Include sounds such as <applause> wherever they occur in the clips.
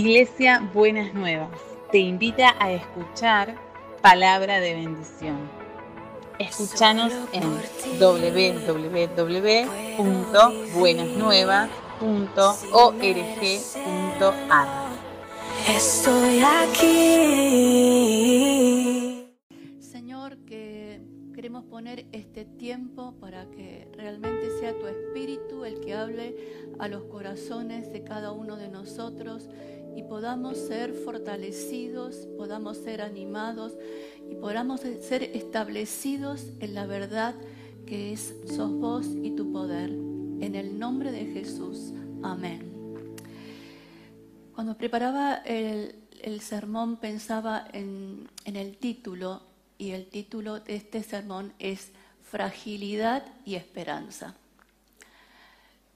Iglesia Buenas Nuevas te invita a escuchar palabra de bendición. Escúchanos en www.buenasnuevas.org.ar. Estoy aquí. Señor, que queremos poner este tiempo para que realmente sea tu espíritu el que hable a los corazones de cada uno de nosotros y podamos ser fortalecidos, podamos ser animados y podamos ser establecidos en la verdad que es sos vos y tu poder. En el nombre de Jesús. Amén. Cuando preparaba el, sermón pensaba en, en el título y el título de este sermón es Fragilidad y Esperanza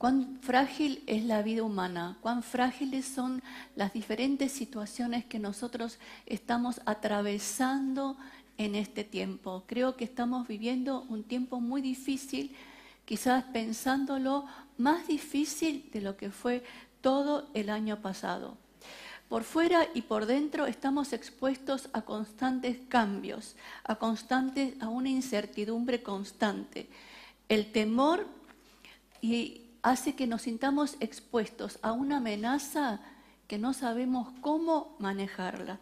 cuán frágil es la vida humana, cuán frágiles son las diferentes situaciones que nosotros estamos atravesando en este tiempo. Creo que estamos viviendo un tiempo muy difícil, quizás pensándolo más difícil de lo que fue todo el año pasado. Por fuera y por dentro estamos expuestos a constantes cambios, a, constantes, a una incertidumbre constante. El temor y hace que nos sintamos expuestos a una amenaza que no sabemos cómo manejarla.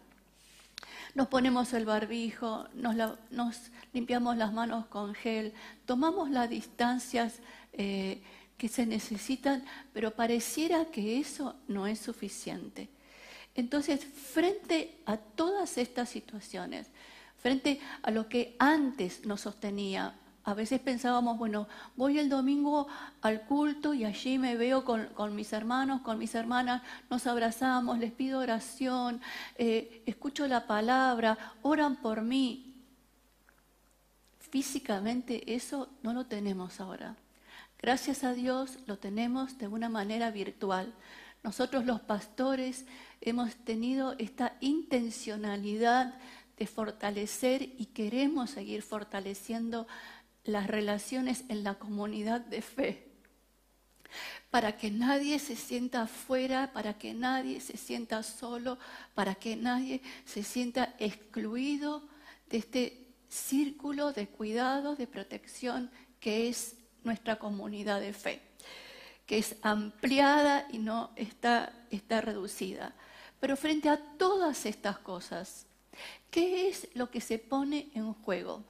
Nos ponemos el barbijo, nos, limpiamos las manos con gel, tomamos las distancias eh, que se necesitan, pero pareciera que eso no es suficiente. Entonces, frente a todas estas situaciones, frente a lo que antes nos sostenía, a veces pensábamos, bueno, voy el domingo al culto y allí me veo con, mis hermanos, con mis hermanas, nos abrazamos, les pido oración, eh, escucho la palabra, oran por mí. Físicamente eso no lo tenemos ahora. Gracias a Dios lo tenemos de una manera virtual. Nosotros los pastores hemos tenido esta intencionalidad de fortalecer y queremos seguir fortaleciendo las relaciones en la comunidad de fe, para que nadie se sienta afuera, para que nadie se sienta solo, para que nadie se sienta excluido de este círculo de cuidado, de protección que es nuestra comunidad de fe, que es ampliada y no está, está reducida. Pero frente a todas estas cosas, ¿qué es lo que se pone en juego?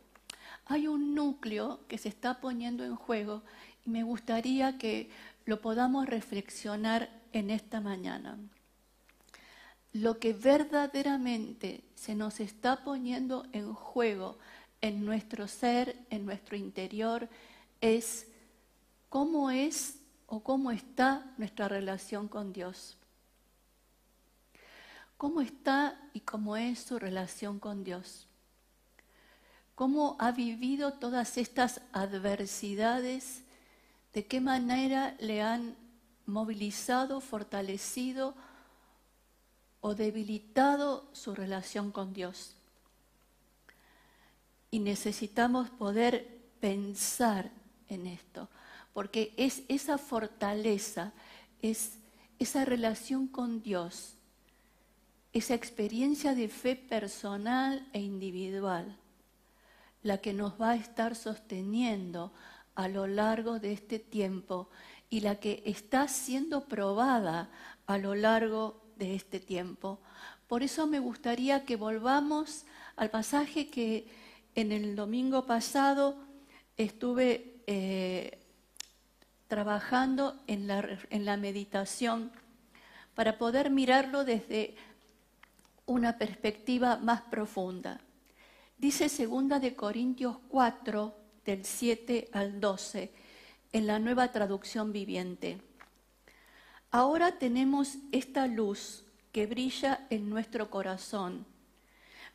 Hay un núcleo que se está poniendo en juego y me gustaría que lo podamos reflexionar en esta mañana. Lo que verdaderamente se nos está poniendo en juego en nuestro ser, en nuestro interior, es cómo es o cómo está nuestra relación con Dios. ¿Cómo está y cómo es su relación con Dios? Cómo ha vivido todas estas adversidades, de qué manera le han movilizado, fortalecido o debilitado su relación con Dios. Y necesitamos poder pensar en esto, porque es esa fortaleza, es esa relación con Dios, esa experiencia de fe personal e individual la que nos va a estar sosteniendo a lo largo de este tiempo y la que está siendo probada a lo largo de este tiempo. Por eso me gustaría que volvamos al pasaje que en el domingo pasado estuve eh, trabajando en la, en la meditación para poder mirarlo desde una perspectiva más profunda. Dice segunda de Corintios 4, del 7 al 12, en la nueva traducción viviente. Ahora tenemos esta luz que brilla en nuestro corazón,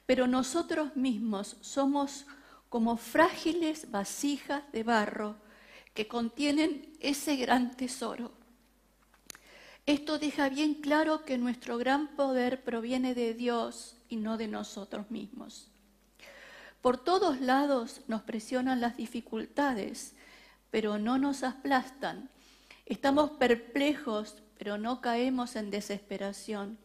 pero nosotros mismos somos como frágiles vasijas de barro que contienen ese gran tesoro. Esto deja bien claro que nuestro gran poder proviene de Dios y no de nosotros mismos. Por todos lados nos presionan las dificultades, pero no nos aplastan. Estamos perplejos, pero no caemos en desesperación.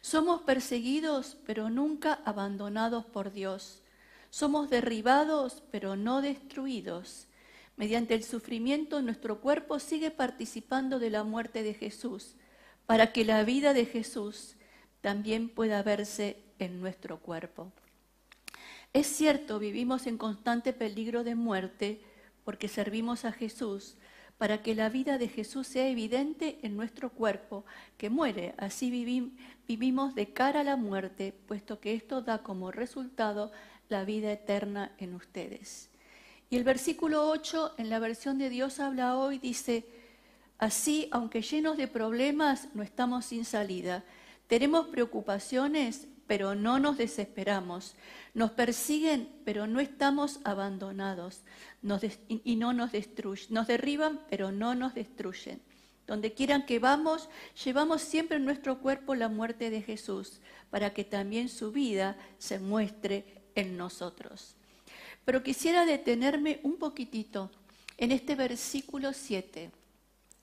Somos perseguidos, pero nunca abandonados por Dios. Somos derribados, pero no destruidos. Mediante el sufrimiento, nuestro cuerpo sigue participando de la muerte de Jesús, para que la vida de Jesús también pueda verse en nuestro cuerpo. Es cierto, vivimos en constante peligro de muerte porque servimos a Jesús, para que la vida de Jesús sea evidente en nuestro cuerpo, que muere. Así vivimos de cara a la muerte, puesto que esto da como resultado la vida eterna en ustedes. Y el versículo 8 en la versión de Dios habla hoy, dice, así, aunque llenos de problemas, no estamos sin salida. Tenemos preocupaciones, pero no nos desesperamos. Nos persiguen, pero no estamos abandonados. y no nos destruyen. Nos derriban, pero no nos destruyen. Donde quieran que vamos, llevamos siempre en nuestro cuerpo la muerte de Jesús, para que también su vida se muestre en nosotros. Pero quisiera detenerme un poquitito en este versículo 7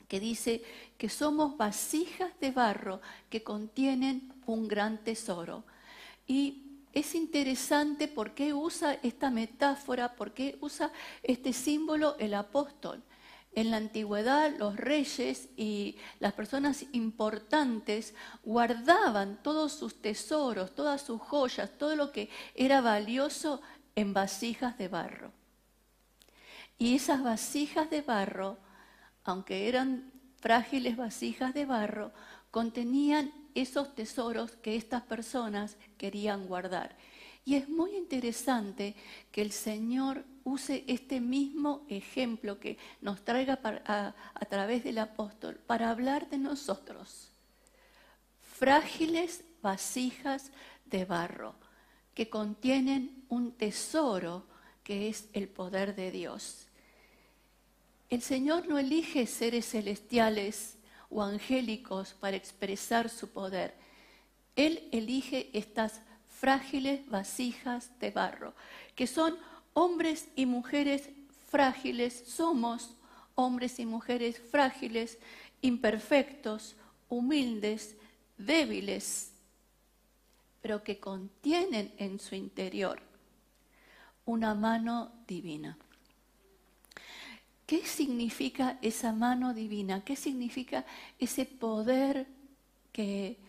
que dice que somos vasijas de barro que contienen un gran tesoro. Y es interesante por qué usa esta metáfora, por qué usa este símbolo el apóstol. En la antigüedad los reyes y las personas importantes guardaban todos sus tesoros, todas sus joyas, todo lo que era valioso en vasijas de barro. Y esas vasijas de barro aunque eran frágiles vasijas de barro, contenían esos tesoros que estas personas querían guardar. Y es muy interesante que el Señor use este mismo ejemplo que nos traiga a, a través del apóstol para hablar de nosotros. Frágiles vasijas de barro que contienen un tesoro que es el poder de Dios. El Señor no elige seres celestiales o angélicos para expresar su poder. Él elige estas frágiles vasijas de barro, que son hombres y mujeres frágiles, somos hombres y mujeres frágiles, imperfectos, humildes, débiles, pero que contienen en su interior una mano divina. ¿Qué significa esa mano divina? ¿Qué significa ese poder que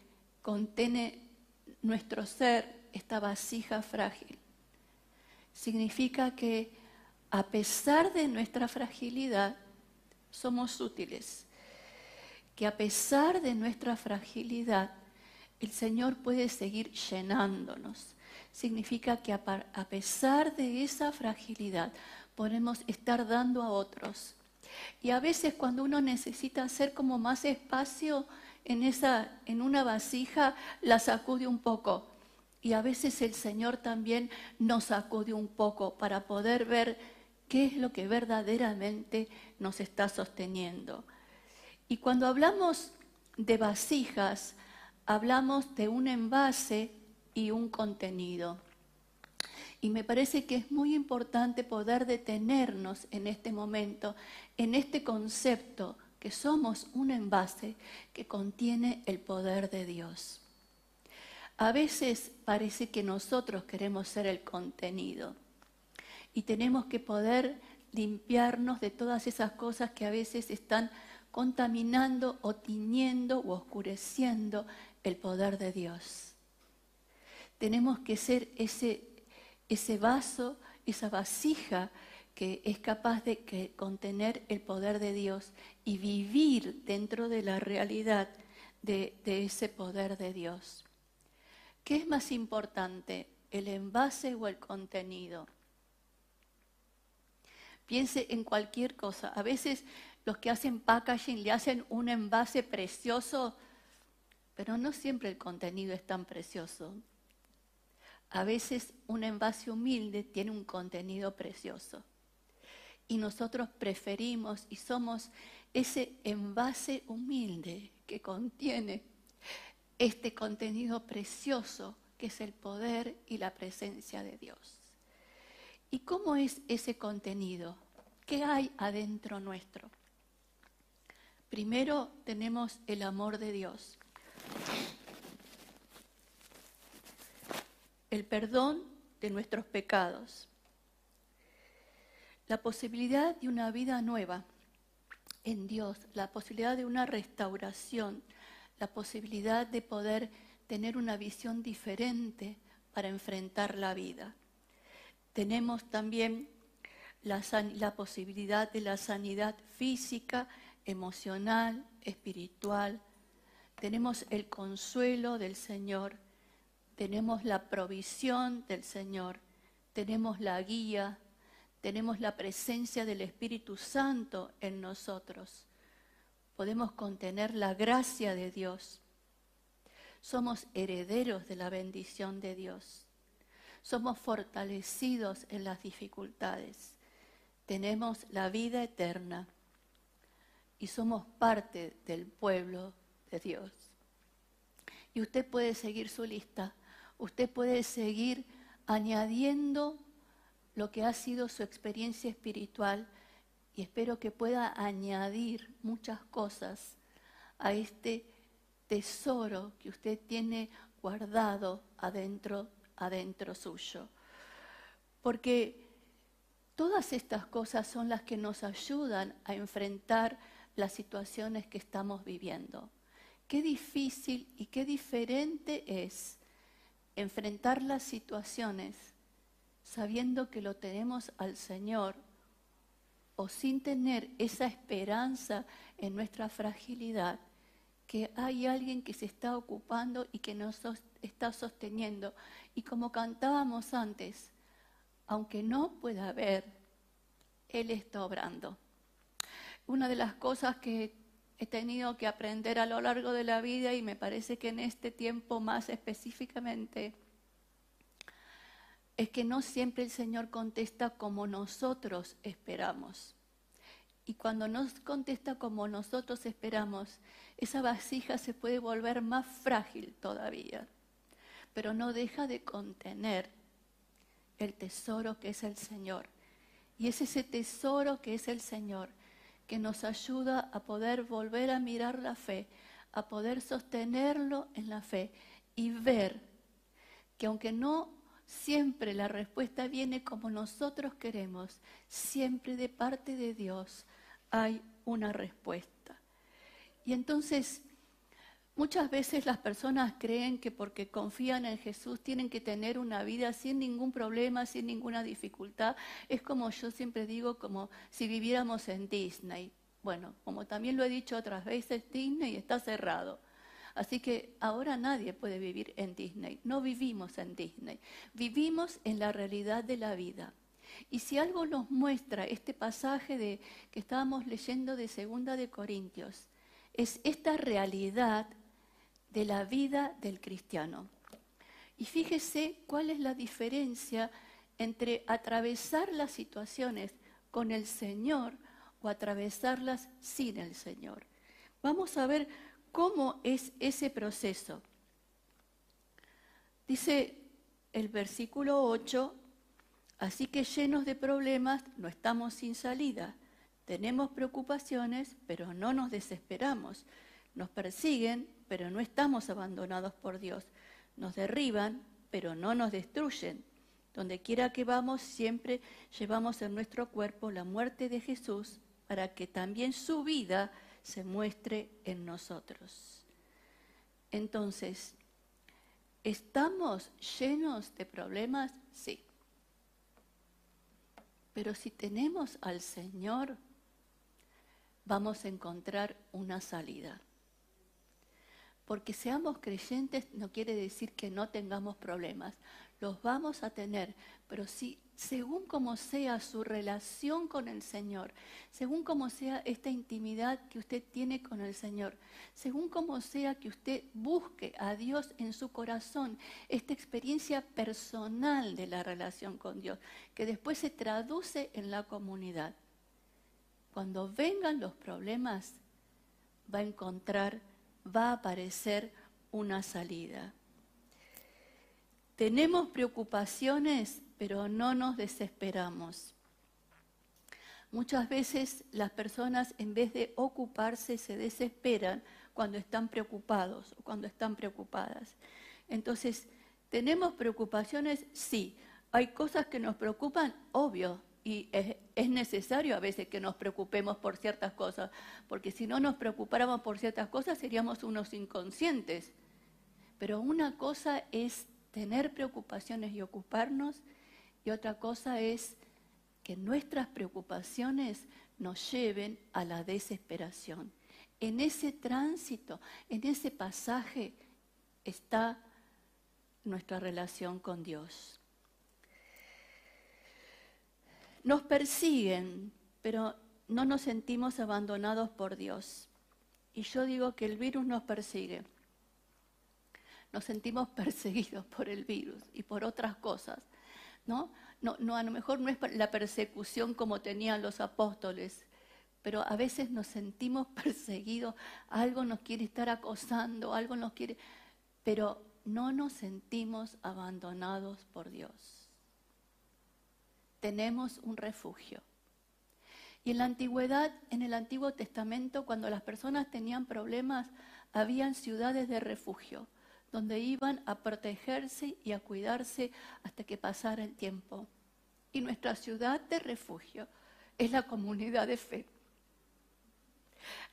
contiene nuestro ser, esta vasija frágil? Significa que a pesar de nuestra fragilidad, somos útiles. Que a pesar de nuestra fragilidad, el Señor puede seguir llenándonos. Significa que a pesar de esa fragilidad, podemos estar dando a otros. Y a veces cuando uno necesita hacer como más espacio en, esa, en una vasija, la sacude un poco. Y a veces el Señor también nos sacude un poco para poder ver qué es lo que verdaderamente nos está sosteniendo. Y cuando hablamos de vasijas, hablamos de un envase y un contenido. Y me parece que es muy importante poder detenernos en este momento, en este concepto que somos un envase que contiene el poder de Dios. A veces parece que nosotros queremos ser el contenido y tenemos que poder limpiarnos de todas esas cosas que a veces están contaminando o tiñendo o oscureciendo el poder de Dios. Tenemos que ser ese ese vaso, esa vasija que es capaz de contener el poder de Dios y vivir dentro de la realidad de, ese poder de Dios. ¿Qué es más importante, el envase o el contenido? Piense en cualquier cosa. A veces los que hacen packaging le hacen un envase precioso, pero no siempre el contenido es tan precioso a veces un envase humilde tiene un contenido precioso. Y nosotros preferimos y somos ese envase humilde que contiene este contenido precioso que es el poder y la presencia de Dios. ¿Y cómo es ese contenido? ¿Qué hay adentro nuestro? Primero tenemos el amor de Dios. El perdón de nuestros pecados, la posibilidad de una vida nueva en Dios, la posibilidad de una restauración, la posibilidad de poder tener una visión diferente para enfrentar la vida. Tenemos también la, posibilidad de la sanidad física, emocional, espiritual. Tenemos el consuelo del Señor, tenemos la provisión del Señor, tenemos la guía, tenemos la presencia del Espíritu Santo en nosotros. Podemos contener la gracia de Dios. Somos herederos de la bendición de Dios. Somos fortalecidos en las dificultades. Tenemos la vida eterna y somos parte del pueblo de Dios. Y usted puede seguir su lista. Usted puede seguir añadiendo lo que ha sido su experiencia espiritual y espero que pueda añadir muchas cosas a este tesoro que usted tiene guardado adentro, adentro suyo. Porque todas estas cosas son las que nos ayudan a enfrentar las situaciones que estamos viviendo. Qué difícil y qué diferente es enfrentar las situaciones sabiendo que lo tenemos al Señor o sin tener esa esperanza en nuestra fragilidad, que hay alguien que se está ocupando y que nos está sosteniendo. Y como cantábamos antes, aunque no pueda ver, Él está obrando. Una de las cosas que he tenido que aprender a lo largo de la vida y me parece que en este tiempo más específicamente, es que no siempre el Señor contesta como nosotros esperamos. Y cuando nos contesta como nosotros esperamos, esa vasija se puede volver más frágil todavía, pero no deja de contener el tesoro que es el Señor. Y es ese tesoro que es el Señor que nos ayuda a poder volver a mirar la fe, a poder sostenerlo en la fe y ver que aunque no Siempre la respuesta viene como nosotros queremos. Siempre de parte de Dios hay una respuesta. Y entonces, muchas veces las personas creen que porque confían en Jesús tienen que tener una vida sin ningún problema, sin ninguna dificultad. Es como yo siempre digo, como si viviéramos en Disney. Bueno, como también lo he dicho otras veces, Disney está cerrado. Así que ahora nadie puede vivir en Disney. No vivimos en Disney. Vivimos en la realidad de la vida. Y si algo nos muestra este pasaje de, que estábamos leyendo de Segunda de Corintios, es esta realidad de la vida del cristiano. Y fíjese cuál es la diferencia entre atravesar las situaciones con el Señor o atravesarlas sin el Señor. Vamos a ver ¿Cómo es ese proceso? Dice el versículo 8, así que llenos de problemas no estamos sin salida. Tenemos preocupaciones, pero no nos desesperamos. Nos persiguen, pero no estamos abandonados por Dios. Nos derriban, pero no nos destruyen. Donde quiera que vamos, siempre llevamos en nuestro cuerpo la muerte de Jesús para que también su vida se muestre en nosotros. Entonces, ¿estamos llenos de problemas? Sí. Pero si tenemos al Señor, vamos a encontrar una salida. Porque seamos creyentes no quiere decir que no tengamos problemas. Los vamos a tener, pero si según como sea su relación con el Señor, según como sea esta intimidad que usted tiene con el Señor, según como sea que usted busque a Dios en su corazón, esta experiencia personal de la relación con Dios, que después se traduce en la comunidad. Cuando vengan los problemas, va a encontrar, va a aparecer una salida. Tenemos preocupaciones pero no nos desesperamos. Muchas veces las personas en vez de ocuparse se desesperan cuando están preocupados o cuando están preocupadas. Entonces ¿Tenemos preocupaciones? Sí. ¿Hay cosas que nos preocupan? Obvio. Y es, es, necesario a veces que nos preocupemos por ciertas cosas, porque si no nos preocupáramos por ciertas cosas seríamos unos inconscientes. Pero una cosa es tener preocupaciones y ocuparnos, y otra cosa es que nuestras preocupaciones nos lleven a la desesperación. En ese tránsito, en ese pasaje está nuestra relación con Dios. Nos persiguen, pero no nos sentimos abandonados por Dios. Y yo digo que el virus nos persigue. Nos sentimos <laughs> perseguidos por el virus y por otras cosas. ¿no? No, a lo mejor no es la persecución como tenían los apóstoles, pero a veces nos sentimos <laughs> perseguidos, algo nos quiere estar acosando, algo nos quiere, pero no nos sentimos abandonados por Dios. Tenemos un refugio. Y en la antigüedad, en el Antiguo Testamento, cuando las personas tenían problemas, habían ciudades de refugio, donde iban a protegerse y a cuidarse hasta que pasara el tiempo. Y nuestra ciudad de refugio es la comunidad de fe.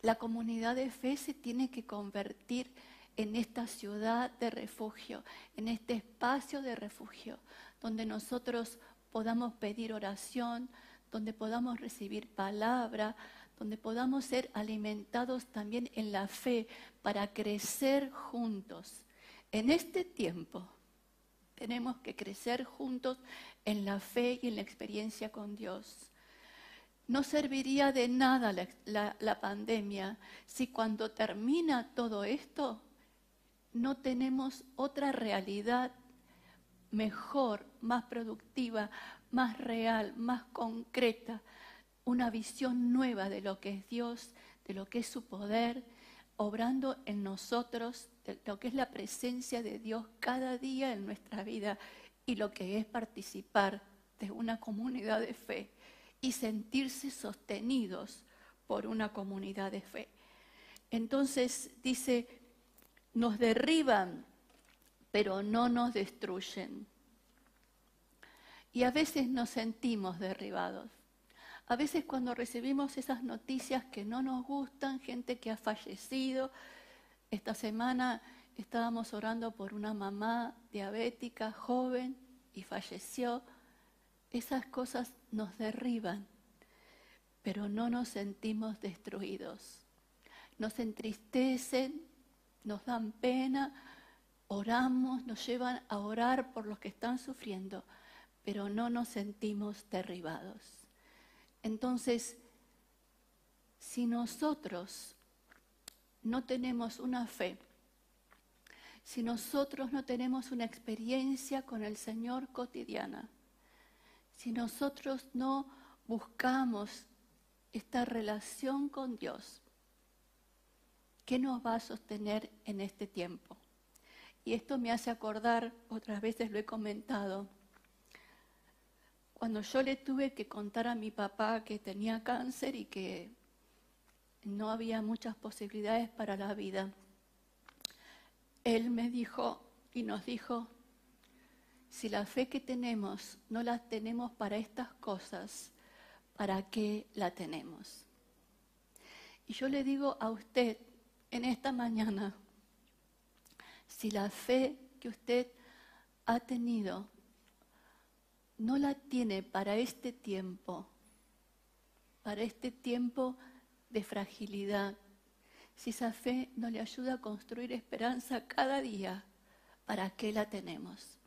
La comunidad de fe se tiene que convertir en esta ciudad de refugio, en este espacio de refugio, donde nosotros podamos pedir oración, donde podamos recibir palabra, donde podamos ser alimentados también en la fe para crecer juntos. En este tiempo tenemos que crecer juntos en la fe y en la experiencia con Dios. No serviría de nada la, pandemia si cuando termina todo esto no tenemos otra realidad mejor, más productiva, más real, más concreta, una visión nueva de lo que es Dios, de lo que es su poder, obrando en nosotros, de lo que es la presencia de Dios cada día en nuestra vida y lo que es participar de una comunidad de fe y sentirse sostenidos por una comunidad de fe. Entonces dice, nos derriban, pero no nos destruyen. Y a veces nos sentimos derribados. A veces cuando recibimos esas noticias que no nos gustan, gente que ha fallecido, esta semana estábamos orando por una mamá diabética, joven, y falleció, esas cosas nos derriban, pero no nos sentimos destruidos. Nos entristecen, nos dan pena, oramos, nos llevan a orar por los que están sufriendo, pero no nos sentimos derribados. Entonces, si nosotros no tenemos una fe, si nosotros no tenemos una experiencia con el Señor cotidiana, si nosotros no buscamos esta relación con Dios, ¿qué nos va a sostener en este tiempo? Y esto me hace acordar, otras veces lo he comentado, cuando yo le tuve que contar a mi papá que tenía cáncer y que no había muchas posibilidades para la vida, él me dijo y nos dijo, si la fe que tenemos no la tenemos para estas cosas, ¿para qué la tenemos? Y yo le digo a usted en esta mañana, si la fe que usted ha tenido no la tiene para este tiempo, para este tiempo de fragilidad, si esa fe no le ayuda a construir esperanza cada día, ¿para qué la tenemos?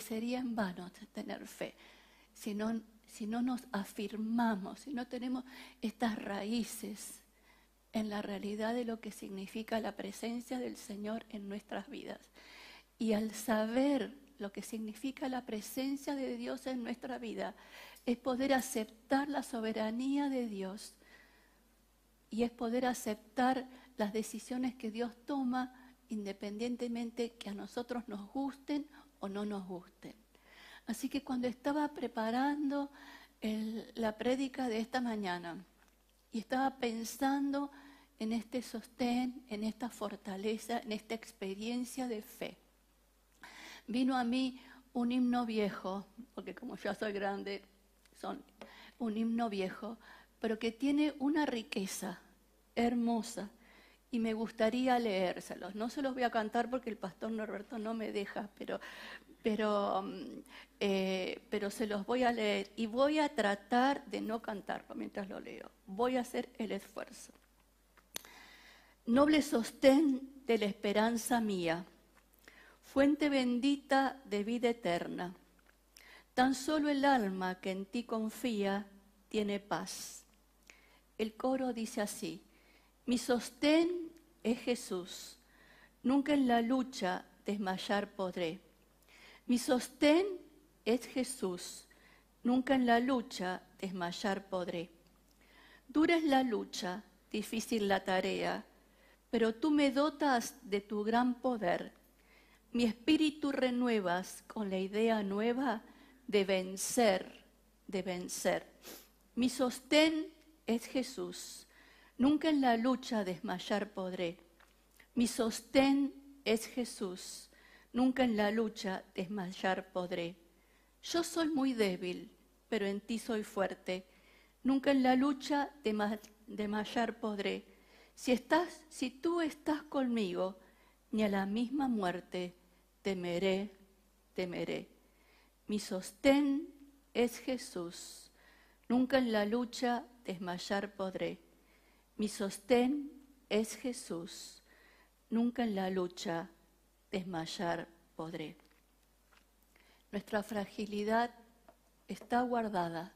Sería en vano tener fe si no, si no nos afirmamos, si no tenemos estas raíces en la realidad de lo que significa la presencia del Señor en nuestras vidas. Y al saber lo que significa la presencia de Dios en nuestra vida, es poder aceptar la soberanía de Dios y es poder aceptar las decisiones que Dios toma independientemente que a nosotros nos gusten o no nos gusten. Así que cuando estaba preparando la prédica de esta mañana y estaba pensando en este sostén, en esta fortaleza, en esta experiencia de fe, vino a mí un himno viejo, porque como ya soy grande, son un himno viejo, pero que tiene una riqueza hermosa y me gustaría leérselos. No se los voy a cantar porque el pastor Norberto no me deja, pero, pero, mm, eh, pero se los voy a leer y voy a tratar de no cantarlo mientras lo leo. Voy a hacer el esfuerzo. Noble sostén de la esperanza mía, fuente bendita de vida eterna. Tan solo el alma que en ti confía tiene paz. El coro dice así, mi sostén es Jesús, nunca en la lucha desmayar podré. Mi sostén es Jesús, nunca en la lucha desmayar podré. Dura es la lucha, difícil la tarea, pero tú me dotas de tu gran poder. Mi espíritu renuevas con la idea nueva de vencer, de vencer. Mi sostén es Jesús, nunca en la lucha desmayar podré. Mi sostén es Jesús, nunca en la lucha desmayar podré. Yo soy muy débil, pero en ti soy fuerte. Nunca en la lucha desmayar podré si, estás, si tú estás conmigo, ni a la misma muerte temeré, temeré. Mi sostén es Jesús. Nunca en la lucha desmayar podré. Mi sostén es Jesús. Nunca en la lucha desmayar podré. Nuestra fragilidad está guardada,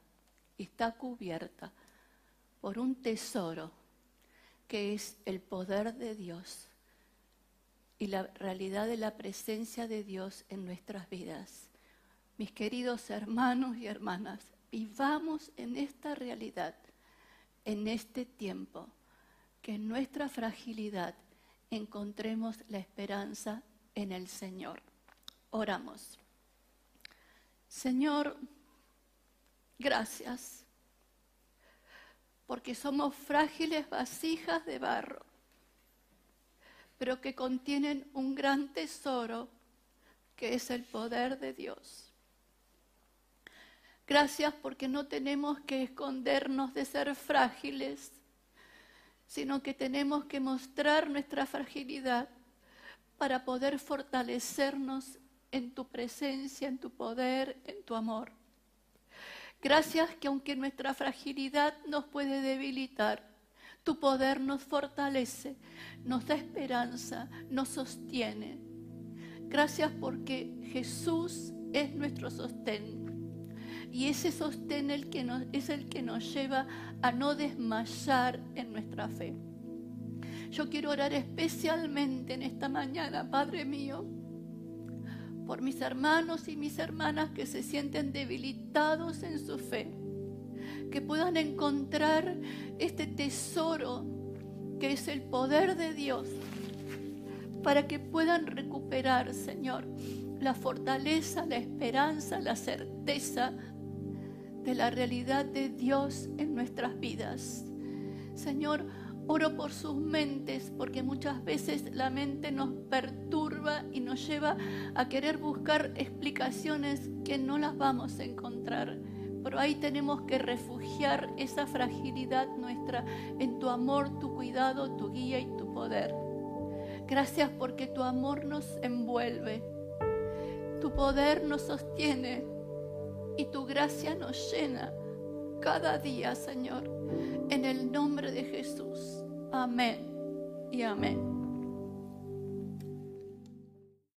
está cubierta por un tesoro que es el poder de Dios y la realidad de la presencia de Dios en nuestras vidas. Mis queridos hermanos y hermanas, vivamos en esta realidad, en este tiempo, que en nuestra fragilidad encontremos la esperanza en el Señor. Oramos. Señor, gracias porque somos frágiles vasijas de barro, pero que contienen un gran tesoro que es el poder de Dios. Gracias porque no tenemos que escondernos de ser frágiles, sino que tenemos que mostrar nuestra fragilidad para poder fortalecernos en tu presencia, en tu poder, en tu amor. Gracias que aunque nuestra fragilidad nos puede debilitar, tu poder nos fortalece, nos da esperanza, nos sostiene. Gracias porque Jesús es nuestro sostén. Y ese sostén es el que nos lleva a no desmayar en nuestra fe. Yo quiero orar especialmente en esta mañana, Padre mío, por mis hermanos y mis hermanas que se sienten debilitados en su fe, que puedan encontrar este tesoro que es el poder de Dios, para que puedan recuperar, Señor, la fortaleza, la esperanza, la certeza de la realidad de Dios en nuestras vidas. Señor, Oro por sus mentes porque muchas veces la mente nos perturba y nos lleva a querer buscar explicaciones que no las vamos a encontrar. Pero ahí tenemos que refugiar esa fragilidad nuestra en tu amor, tu cuidado, tu guía y tu poder. Gracias porque tu amor nos envuelve, tu poder nos sostiene y tu gracia nos llena cada día, Señor, en el nombre de Jesús. Amén y amén.